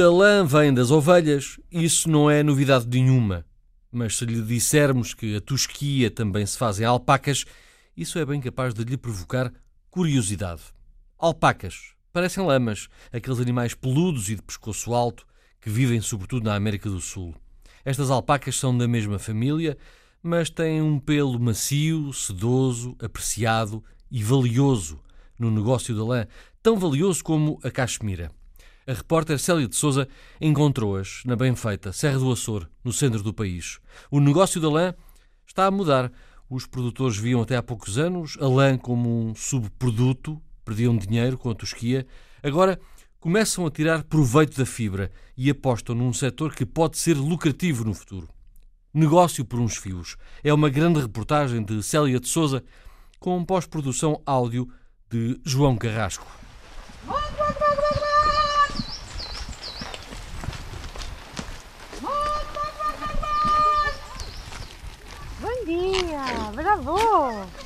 a lã vem das ovelhas, isso não é novidade nenhuma. Mas se lhe dissermos que a tosquia também se faz em alpacas, isso é bem capaz de lhe provocar curiosidade. Alpacas parecem lamas, aqueles animais peludos e de pescoço alto que vivem sobretudo na América do Sul. Estas alpacas são da mesma família, mas têm um pelo macio, sedoso, apreciado e valioso no negócio da lã, tão valioso como a cachemira. A repórter Célia de Souza encontrou-as na bem-feita Serra do Açor, no centro do país. O negócio da lã está a mudar. Os produtores viam até há poucos anos a lã como um subproduto, perdiam dinheiro com a tosquia. Agora começam a tirar proveito da fibra e apostam num setor que pode ser lucrativo no futuro. Negócio por uns fios. É uma grande reportagem de Célia de Souza com pós-produção áudio de João Carrasco. Dia! Bravo!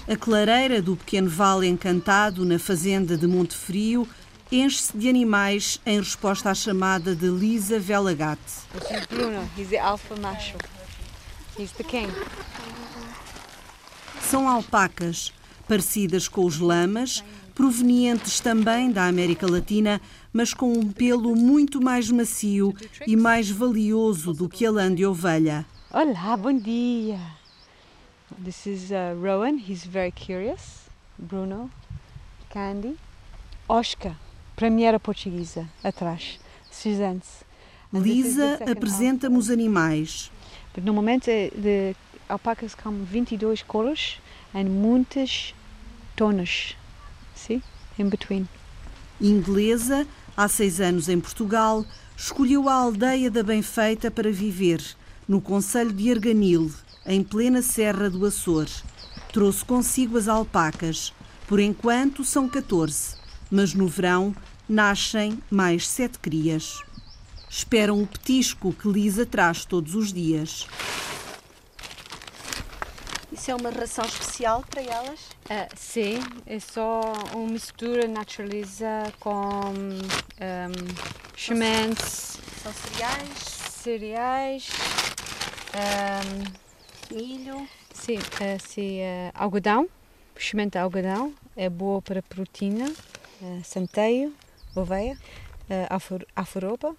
A clareira do pequeno vale encantado na fazenda de Monte Frio enche-se de animais em resposta à chamada de Lisa Velagat. This is Bruno. He's the alpha macho. He's the king. São alpacas, parecidas com os lamas, provenientes também da América Latina, mas com um pelo muito mais macio e mais valioso do que a lã de ovelha. Olá, bom dia! This is uh, Rowan, he's very curious. Bruno, Candy, Oscar, premiera portuguesa, atrás, Suzanne. Lisa apresenta-me os animais. But normalmente de alpacas com 22 cores e muitas tonos, see, in between. Inglesa, há seis anos em Portugal, escolheu a aldeia da Benfeita para viver, no Conselho de Arganil, em plena Serra do Açor. Trouxe consigo as alpacas. Por enquanto são 14, mas no verão nascem mais sete crias. Esperam o petisco que Lisa traz todos os dias. Isso é uma ração especial para elas? Uh, sim, é só uma mistura naturaliza com um, sementes. São cereais? Cereais. Um, milho. Sim, sim uh, algodão, semente de algodão, é boa para proteína, uh, centeio, oveia, uh, alfaroba.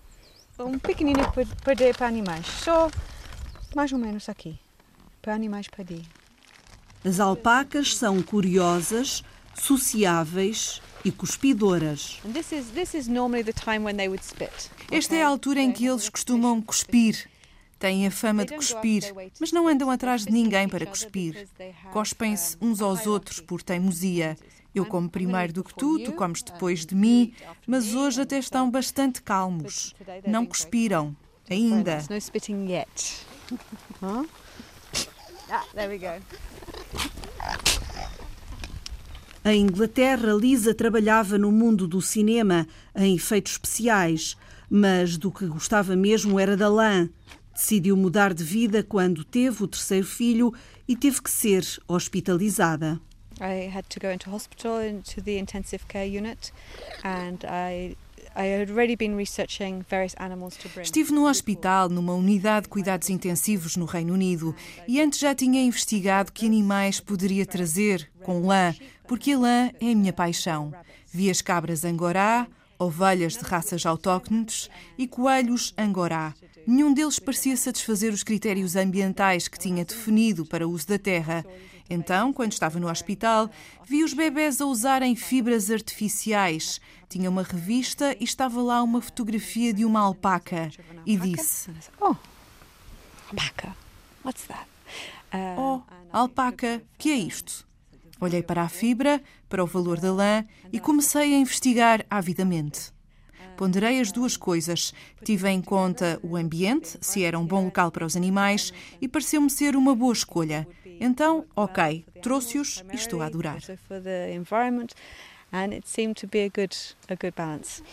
Um pequenino para, para, para animais, só mais ou menos aqui, para animais para dia. As alpacas são curiosas, sociáveis e cuspidoras. Esta é a altura em que eles costumam cuspir. Têm a fama de cuspir, mas não andam atrás de ninguém para cuspir. Cospem-se uns aos outros por teimosia. Eu como primeiro do que tu, tu comes depois de mim, mas hoje até estão bastante calmos. Não cuspiram, ainda. Em Inglaterra, Lisa trabalhava no mundo do cinema, em efeitos especiais, mas do que gostava mesmo era da lã. Decidiu mudar de vida quando teve o terceiro filho e teve que ser hospitalizada. I had to go into hospital into the intensive care unit and I Estive no hospital, numa unidade de cuidados intensivos no Reino Unido, e antes já tinha investigado que animais poderia trazer com lã, porque a lã é a minha paixão. Vi as cabras angorá, ovelhas de raças autóctones e coelhos angorá. Nenhum deles parecia satisfazer os critérios ambientais que tinha definido para o uso da terra. Então, quando estava no hospital, vi os bebés a usarem fibras artificiais. Tinha uma revista e estava lá uma fotografia de uma alpaca. E disse: Oh, alpaca, what's that? Oh, alpaca, que é isto? Olhei para a fibra, para o valor da lã e comecei a investigar avidamente. Ponderei as duas coisas. Tive em conta o ambiente, se era um bom local para os animais, e pareceu-me ser uma boa escolha. Então, ok, trouxe-os e estou a adorar. And it seemed to be a good, a good balance.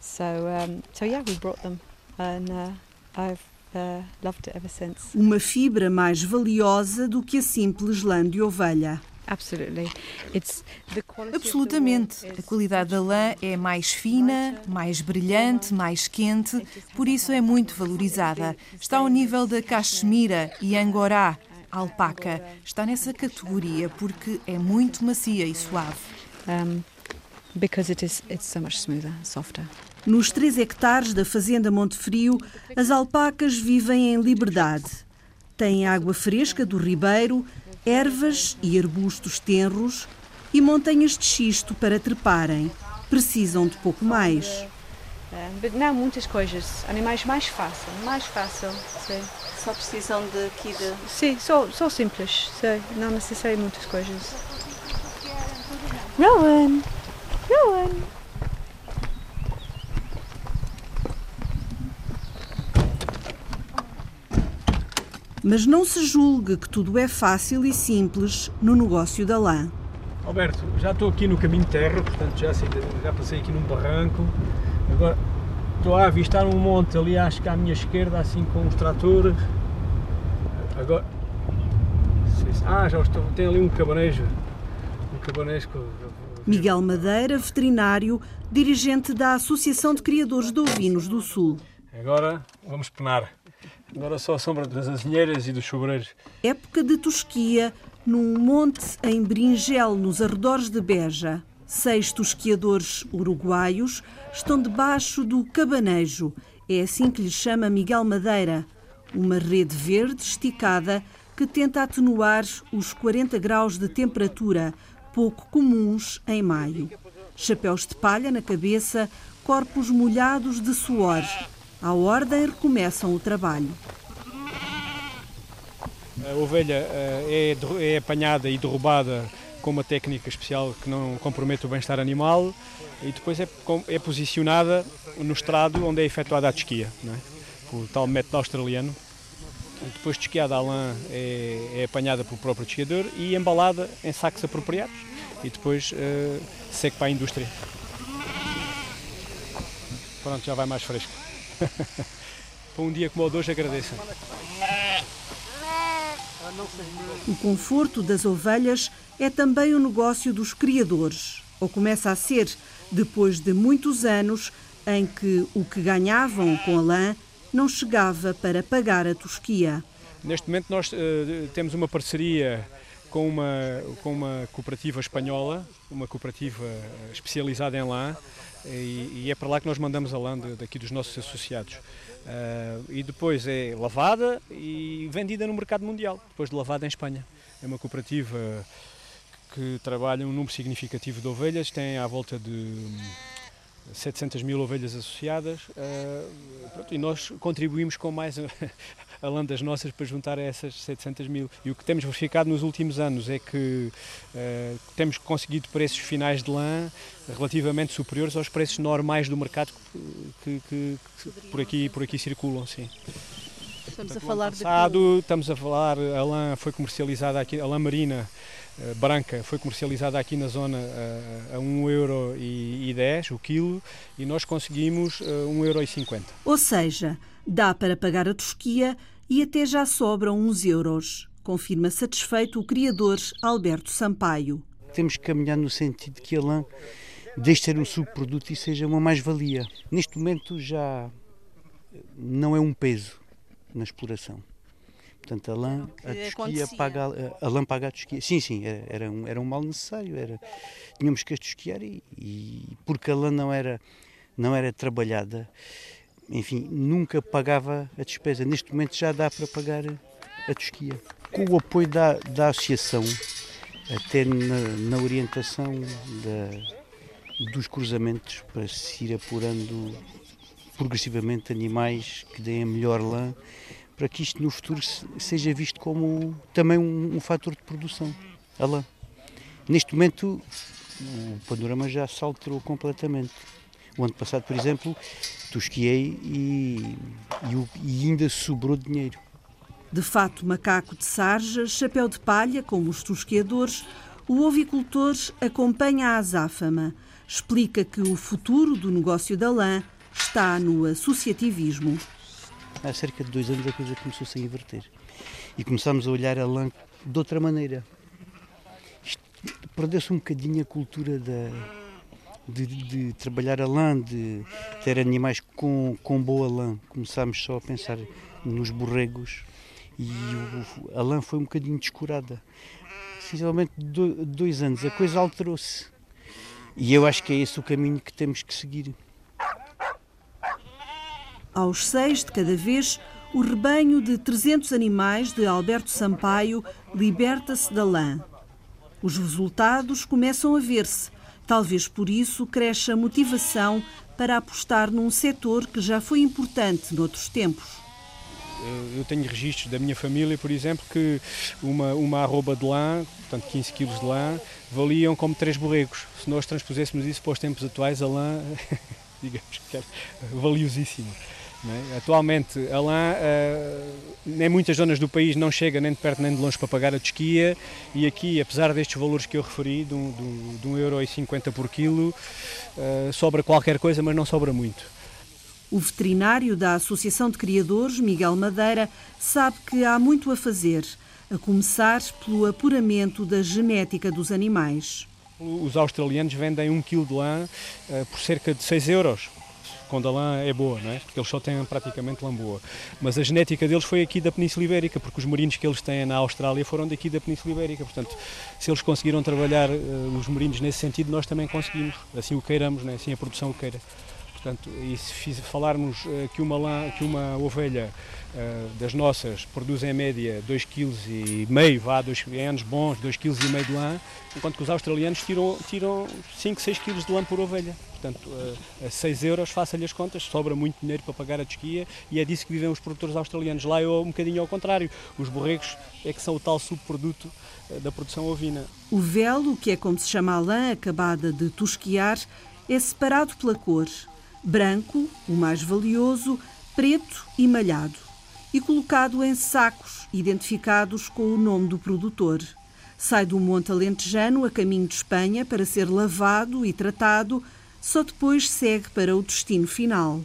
So, um, so yeah, we brought them, and uh, I've uh, Uma fibra mais valiosa do que a simples lã de ovelha. Absolutely. It's the quality of the Absolutamente. A is qualidade da lã é mais fina, mais brilhante, mais quente, por isso é muito valorizada. Está ao nível da cachemira e angorá, alpaca. Está nessa categoria porque é muito macia e suave. because it is it's so much smoother, softer. Nos 3 hectares da Fazenda Monte Frio, as alpacas vivem em liberdade. Têm água fresca do ribeiro, ervas e arbustos tenros e montanhas de xisto para treparem. Precisam de pouco mais. But não muitas coisas, animais mais fácil, mais fácil. Sim, Só precisam de aqui de. sim só, só simples, sim, não necessário muitas coisas. Rowan! Rowan! Mas não se julgue que tudo é fácil e simples no negócio da lã. Alberto, já estou aqui no caminho de terra, portanto já, sei- já passei aqui num barranco. Agora estou a avistar um monte ali, acho que à minha esquerda, assim com os tratores. Agora. Ah, já estou. Tem ali um cabanejo. Um cabanejo com. Miguel Madeira, veterinário, dirigente da Associação de Criadores de Ovinos do Sul. Agora vamos penar. Agora só a sombra das azinheiras e dos sobreiros. Época de tosquia, num monte em Bringel, nos arredores de Beja. Seis tosquiadores uruguaios estão debaixo do cabanejo. É assim que lhe chama Miguel Madeira. Uma rede verde esticada que tenta atenuar os 40 graus de temperatura, pouco comuns em maio. Chapéus de palha na cabeça, corpos molhados de suor. À ordem recomeçam o trabalho. A ovelha eh, é, é apanhada e derrubada com uma técnica especial que não compromete o bem-estar animal e depois é, é posicionada no estrado onde é efetuada a desquia, não é? o tal método australiano. Depois desquiada a lã é, é apanhada pelo próprio desquiador e embalada em sacos apropriados e depois eh, segue para a indústria. Pronto, já vai mais fresco. para um dia como o de hoje agradeço. O conforto das ovelhas é também o negócio dos criadores, ou começa a ser, depois de muitos anos em que o que ganhavam com a lã não chegava para pagar a tosquia. Neste momento nós eh, temos uma parceria com uma, com uma cooperativa espanhola, uma cooperativa eh, especializada em lã, e, e é para lá que nós mandamos a lã de- daqui dos nossos associados. Ah, e depois é lavada e vendida no mercado mundial, depois de lavada em Espanha. É uma cooperativa que trabalha um número significativo de ovelhas, tem à volta de hum, 700 mil ovelhas associadas ah, pronto, e nós contribuímos com mais a, das nossas para juntar a essas 700 mil. E o que temos verificado nos últimos anos é que ah, temos conseguido preços finais de lã relativamente superiores aos preços normais do mercado que, que- que por, aqui, por aqui circulam. Sim. Estamos a Portanto, falar ano de. passado, estamos a falar, a lã foi comercializada aqui, a lã marina eh, branca foi comercializada aqui na zona eh, a 1,10€ o quilo e nós conseguimos eh, 1,50€. Ou seja, dá para pagar a tosquia e até já sobram uns euros, confirma satisfeito o criador Alberto Sampaio. Temos que caminhar no sentido de que a lã deixe de ser um subproduto e seja uma mais-valia. Neste momento já não é um peso na exploração. Portanto, a lã, a tosquia paga, a, a lã paga a tosquia. Sim, sim, era, era, um, era um mal necessário. Era, tínhamos que a tosquiar e, e porque a lã não era, não era trabalhada, enfim, nunca pagava a despesa. Neste momento já dá para pagar a tosquia. Com o apoio da, da associação, até na, na orientação da- dos cruzamentos para se ir apurando progressivamente animais que deem a melhor lã, para que isto no futuro se- seja visto como também um, um fator de produção, a lã. Neste momento o panorama já se alterou completamente. O ano passado, por exemplo, tosquiei e, e, e ainda sobrou dinheiro. De fato, macaco de sarja, chapéu de palha, como os tosqueadores, o ovicultor acompanha a azáfama. Explica que o futuro do negócio da lã está no associativismo. Há cerca de dois anos a coisa começou-se a inverter. E começámos a olhar a lã de outra maneira. Perdeu-se um bocadinho a cultura da, de, de, trabalhar a lã, de ter animais com, com boa lã. Começámos só a pensar nos borregos e o, a lã foi um bocadinho descurada. Sinceramente, dois anos, a coisa alterou-se. E eu acho que é esse o caminho que temos que seguir. Aos seis de cada vez, o rebanho de 300 animais de Alberto Sampaio liberta-se da lã. Os resultados começam a ver-se. Talvez por isso cresça a motivação para apostar num setor que já foi importante noutros tempos. Eu tenho registros da minha família, por exemplo, que uma, uma arroba de lã, portanto 15 kg de lã, valiam como três borregos. Se nós transpuséssemos isso para os tempos atuais, a lã, digamos que é valiosíssima. É? Atualmente, a lã, uh, em muitas zonas do país, não chega nem de perto nem de longe para pagar a tosquia e aqui, apesar destes valores que eu referi, de 1,50€ um, um por quilo, uh, sobra qualquer coisa, mas não sobra muito. O veterinário da Associação de Criadores, Miguel Madeira, sabe que há muito a fazer, a começar pelo apuramento da genética dos animais. Os australianos vendem um quilo de lã uh, por cerca de 6 euros quando a lã é boa, não é? Porque eles só têm praticamente lã boa. Mas a genética deles foi aqui da Península Ibérica, porque os merinos que eles têm na Austrália foram daqui da Península Ibérica. Portanto, se eles conseguiram trabalhar uh, os merinos nesse sentido, nós também conseguimos. Assim o queiramos, não é? assim a produção o queira. Portanto, e se falarmos uh, que, uma lã, que uma ovelha uh, das nossas produz em média 2,5 kg, vá, dois, em anos bons, 2,5 kg de lã, enquanto que os australianos tiram, tiram 5, 6 kg de lã por ovelha. Portanto, uh, a 6 euros, faça-lhe as contas, sobra muito dinheiro para pagar a desquia e é disso que vivem os produtores australianos. Lá é um bocadinho ao contrário, os borregos é que são o tal subproduto da produção ovina. O velo, que é como se chama a lã acabada de tosquiar, é separado pela cor branco, o mais valioso, preto e malhado, e colocado em sacos identificados com o nome do produtor. Sai do Monte Alentejano a caminho de Espanha para ser lavado e tratado, só depois segue para o destino final.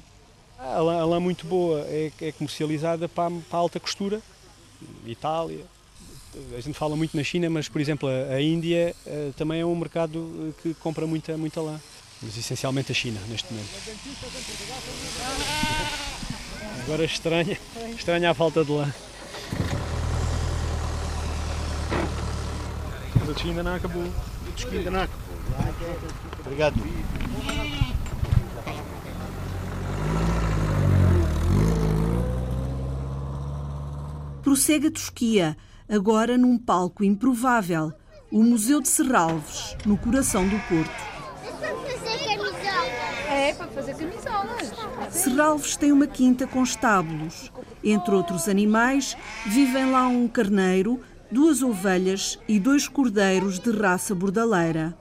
A lã, a lã muito boa é, é comercializada para, para, a alta costura, Itália. A gente fala muito na China, mas, por exemplo, a, Índia uh, também é um mercado eh, que compra muita, muita lã mas essencialmente a China neste momento. Agora estranha, estranha a falta de lã. Mas a China não acabou. Ainda não acabou. Obrigado. Prossegue a Tosquia, agora num palco improvável, o Museu de Serralves, no coração do Porto. É, para fazer camisolas. Serralves tem uma quinta com estábulos. Entre outros animais, vivem lá um carneiro, duas ovelhas e dois cordeiros de raça bordaleira.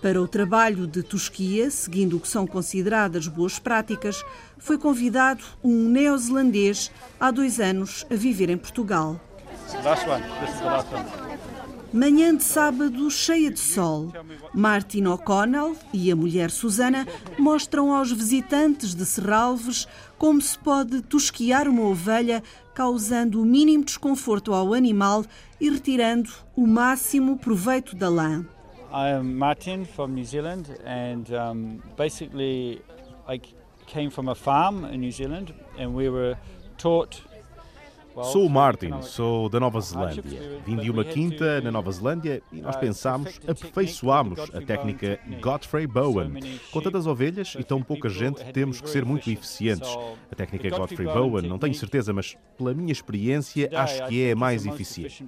Para o trabalho de tosquia, seguindo o que são consideradas boas práticas, foi convidado um neozelandês há dois anos a viver em Portugal. Last one. This is the last one. Manhã de sábado cheia de sol. Martin O'Connell e a mulher Susana mostram aos visitantes de Serralves como se pode tosquiar uma ovelha, causando o mínimo desconforto ao animal e retirando o máximo proveito da lã. I am Martin from New Zealand and um, basically I came from a farm in New Zealand and we were taught Sou o Martin, sou da Nova Zelândia. Vim de uma quinta na Nova Zelândia e nós pensámos, aperfeiçoámos a técnica Godfrey Bowen. Com tantas ovelhas e tão pouca gente, temos que ser muito eficientes. A técnica Godfrey Bowen, não tenho certeza, mas pela minha experiência, acho que é a mais eficiente.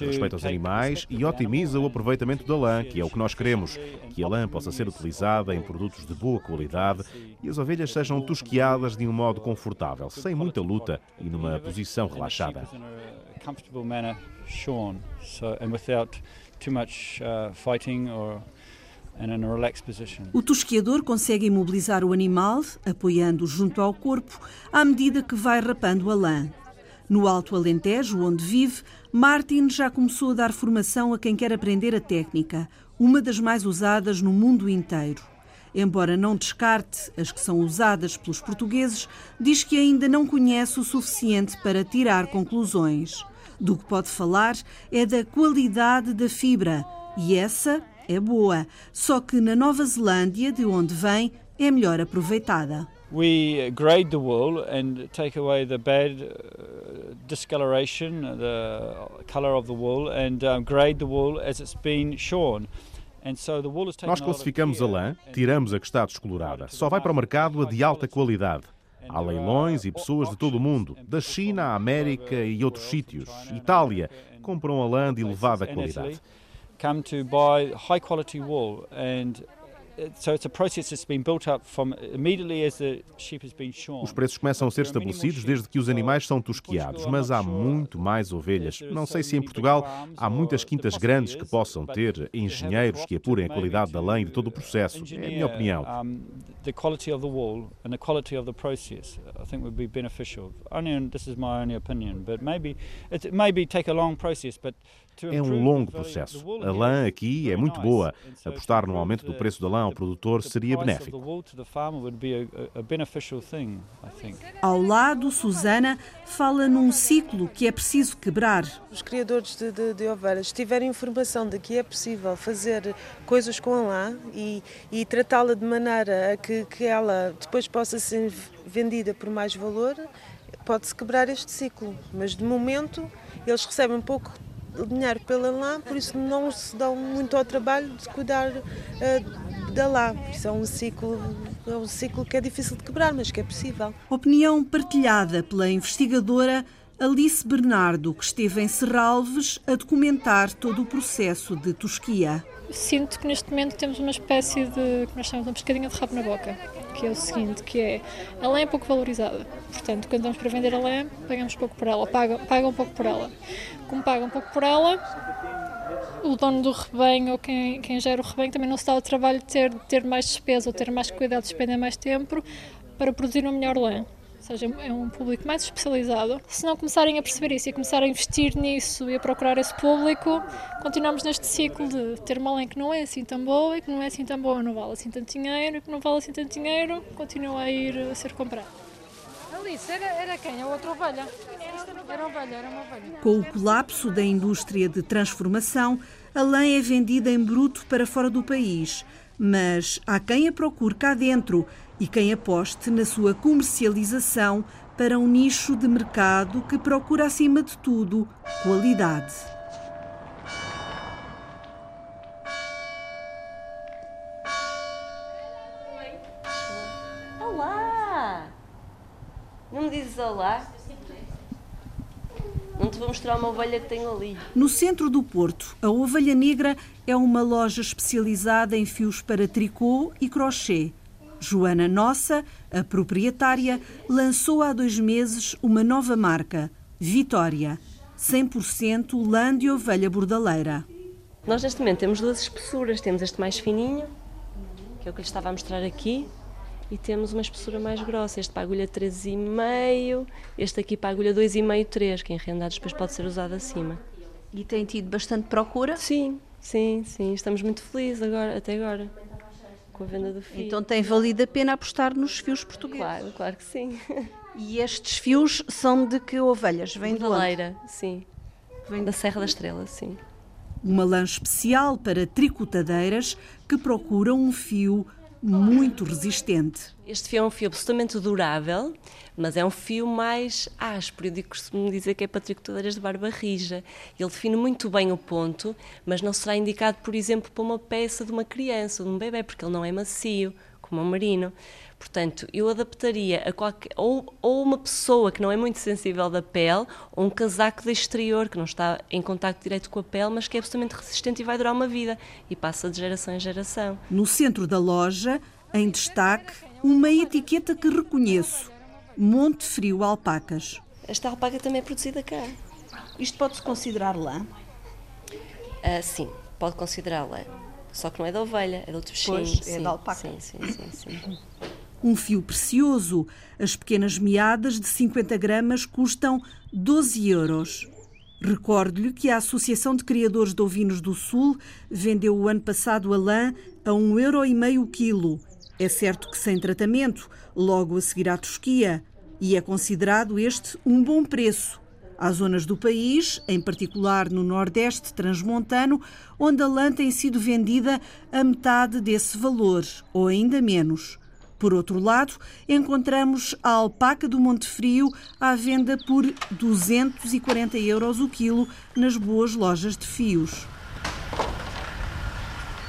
Respeita os animais e otimiza o aproveitamento da lã, que é o que nós queremos. Que a lã possa ser utilizada em produtos de boa qualidade e as ovelhas sejam tosquiadas de um modo confortável, sem muita luta e numa posição relaxada. O tosquiador consegue imobilizar o animal, apoiando-o junto ao corpo, à medida que vai rapando a lã. No Alto Alentejo, onde vive, Martin já começou a dar formação a quem quer aprender a técnica, uma das mais usadas no mundo inteiro. embora não descarte as que são usadas pelos portugueses, diz que ainda não conhece o suficiente para tirar conclusões. Do que pode falar é da qualidade da fibra, e essa é boa, só que na Nova Zelândia, de onde vem, é melhor aproveitada. We grade the wool and take away the bad discoloration, the color of the wool, and um, grade the wool as it's been shorn. Nós classificamos a lã, tiramos a que está descolorada. Só vai para o mercado a de alta qualidade. Há leilões e pessoas de todo o mundo, da China à América e outros sítios. Itália, compram a lã de elevada qualidade. Come to buy high quality wool and os preços começam a ser estabelecidos desde que os animais são tosquiados, mas há muito mais ovelhas. Não sei se em Portugal há muitas quintas grandes que possam ter engenheiros que apurem a qualidade da lã e de todo o processo. É a minha opinião. The quality of the wool and the quality of the process, I think would be beneficial. Only, this is my only opinion, but maybe it maybe take a long process, but é um longo processo. A lã aqui é muito boa. Apostar no aumento do preço da lã ao produtor seria benéfico. Ao lado, Susana fala num ciclo que é preciso quebrar. Os criadores de, de, de ovelhas, se tiverem informação de que é possível fazer coisas com a lã e, e tratá-la de maneira a que, que ela depois possa ser vendida por mais valor, pode-se quebrar este ciclo. Mas de momento eles recebem um pouco dinheiro pela lã, por isso não se dão muito ao trabalho de cuidar uh, da lã. Isso é um ciclo, é um ciclo que é difícil de quebrar, mas que é possível. Opinião partilhada pela investigadora Alice Bernardo, que esteve em Serralves a documentar todo o processo de tosquia. Sinto que neste momento temos uma espécie de, que nós chamamos uma pescadinha de rabo na boca, que é o seguinte, que é, a lã é pouco valorizada, portanto, quando vamos para vender a lã, pagamos pouco por ela, pagam, pagam pouco por ela. Como pagam pouco por ela, o dono do rebanho ou quem, quem gera o rebanho também não se dá o trabalho de ter, de ter mais despesa ou ter mais cuidado, de despender mais tempo para produzir uma melhor lã seja, é um público mais especializado. Se não começarem a perceber isso e a começar a investir nisso e a procurar esse público, continuamos neste ciclo de ter uma lei que não é assim tão boa e que não é assim tão boa, não vale assim tanto dinheiro e que não vale assim tanto dinheiro, continua a ir a ser comprado. Alice, era, era quem? A outra ovelha? Era ovelha, era uma ovelha. Com o colapso da indústria de transformação, a lã é vendida em bruto para fora do país. Mas há quem a procure cá dentro e quem aposte na sua comercialização para um nicho de mercado que procura, acima de tudo, qualidade. Olá! Não me dizes olá? Vou mostrar uma ovelha que tenho ali. No centro do Porto, a Ovelha Negra é uma loja especializada em fios para tricô e crochê Joana Nossa, a proprietária, lançou há dois meses uma nova marca, Vitória, 100% lã de ovelha bordaleira. Nós neste momento temos duas espessuras, temos este mais fininho, que é o que lhe estava a mostrar aqui, e temos uma espessura mais grossa, este para a agulha 3,5, este aqui para a agulha 2,5, 3, que em rendados depois pode ser usado acima. E tem tido bastante procura? Sim, sim, sim, estamos muito felizes agora, até agora com a venda do fio. Então tem valido a pena apostar nos fios portugueses? Claro, claro que sim. E estes fios são de que ovelhas? Vêm da Leira, sim. Vem da Serra da Estrela, sim. Uma lã especial para tricotadeiras que procuram um fio muito resistente. Este fio é um fio absolutamente durável, mas é um fio mais áspero. Eu costumo dizer que é para tricotadeiras de barba rija. Ele define muito bem o ponto, mas não será indicado, por exemplo, para uma peça de uma criança ou de um bebê, porque ele não é macio, como um merino. Portanto, eu adaptaria a qualquer, ou, ou, uma pessoa que não é muito sensível da pele, ou um casaco de exterior que não está em contato direto com a pele, mas que é absolutamente resistente e vai durar uma vida e passa de geração em geração. No centro da loja, em destaque, uma etiqueta que reconheço: Monte Frio Alpacas. Esta alpaca também é produzida cá. Isto pode-se considerar lã? Uh, sim, pode considerar lã. Só que não é da ovelha, é do outro bichinho. Pois, é da alpaca. Sim, sim, sim. sim. Um fio precioso. As pequenas meadas de 50 gramas custam 12 euros. Recordo-lhe que a Associação de Criadores de Ovinos do Sul vendeu o ano passado a lã a 1,5 euro o quilo. É certo que sem tratamento, logo a seguir à tosquia, e é considerado este um bom preço. Há zonas do país, em particular no Nordeste transmontano, onde a lã tem sido vendida a metade desse valor, ou ainda menos. Por outro lado, encontramos a alpaca do Monte Frio à venda por 240 euros o quilo nas boas lojas de fios.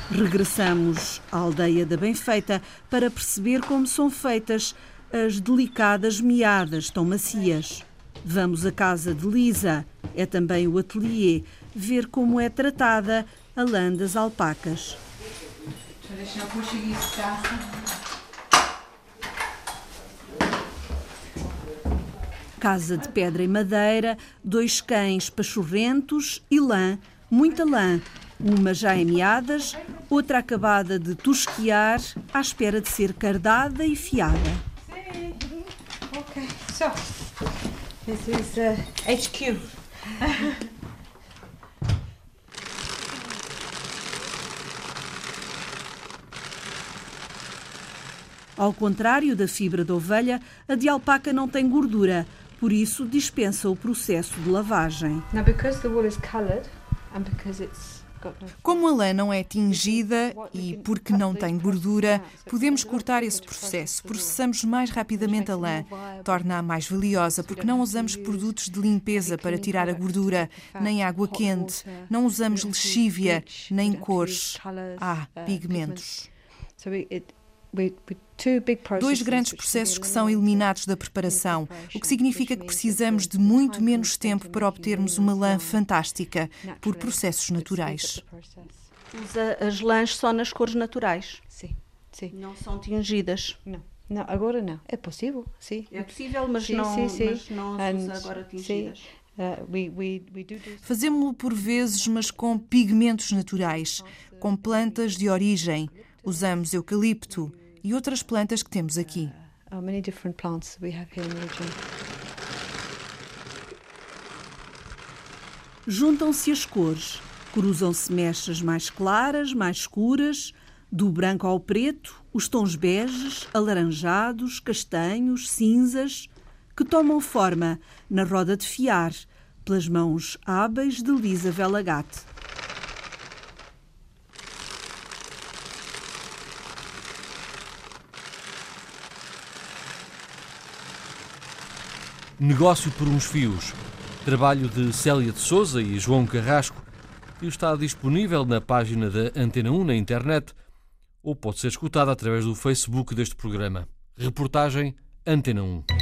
Regressamos à aldeia da Benfeita para perceber como são feitas as delicadas meadas tão macias. Vamos à casa de Lisa, é também o ateliê, ver como é tratada a lã das alpacas. Casa de pedra e madeira, dois cães pachorrentos e lã, muita lã, uma já em meadas, outra acabada de tosquear, à espera de ser cardada e fiada. Ok, so this is uh, HQ. Ao contrário da fibra de ovelha, a de alpaca não tem gordura, por isso dispensa o processo de lavagem. Now because the wool is colored and because it's como a lã não é tingida e porque não tem gordura, podemos cortar esse processo. Processamos mais rapidamente a lã. Torna-a mais valiosa porque não usamos produtos de limpeza para tirar a gordura, nem água quente. Não usamos lexívia, nem cores. Ah, pigmentos. Dois grandes processos que são eliminados da preparação, o que significa que precisamos de muito menos tempo para obtermos uma lã fantástica, por processos naturais. Usa as lãs só nas cores naturais? Sim, sim. Não são tingidas? Não. Não, agora não. É possível, sim. É possível, mas sim, não, sim, sim. Mas não usa agora tingidas. Sim. Uh, Fazemos-lo por vezes, mas com pigmentos naturais, com plantas de origem. Usamos eucalipto e outras plantas que temos aqui. Juntam-se as cores, cruzam-se mechas mais claras, mais escuras, do branco ao preto, os tons beges, alaranjados, castanhos, cinzas, que tomam forma na roda de fiar, pelas mãos hábeis de Lisa Velagate. Negócio por uns fios. Trabalho de Célia de Souza e João Carrasco, que está disponível na página da Antena 1 na internet ou pode ser escutado através do Facebook deste programa. Reportagem Antena 1.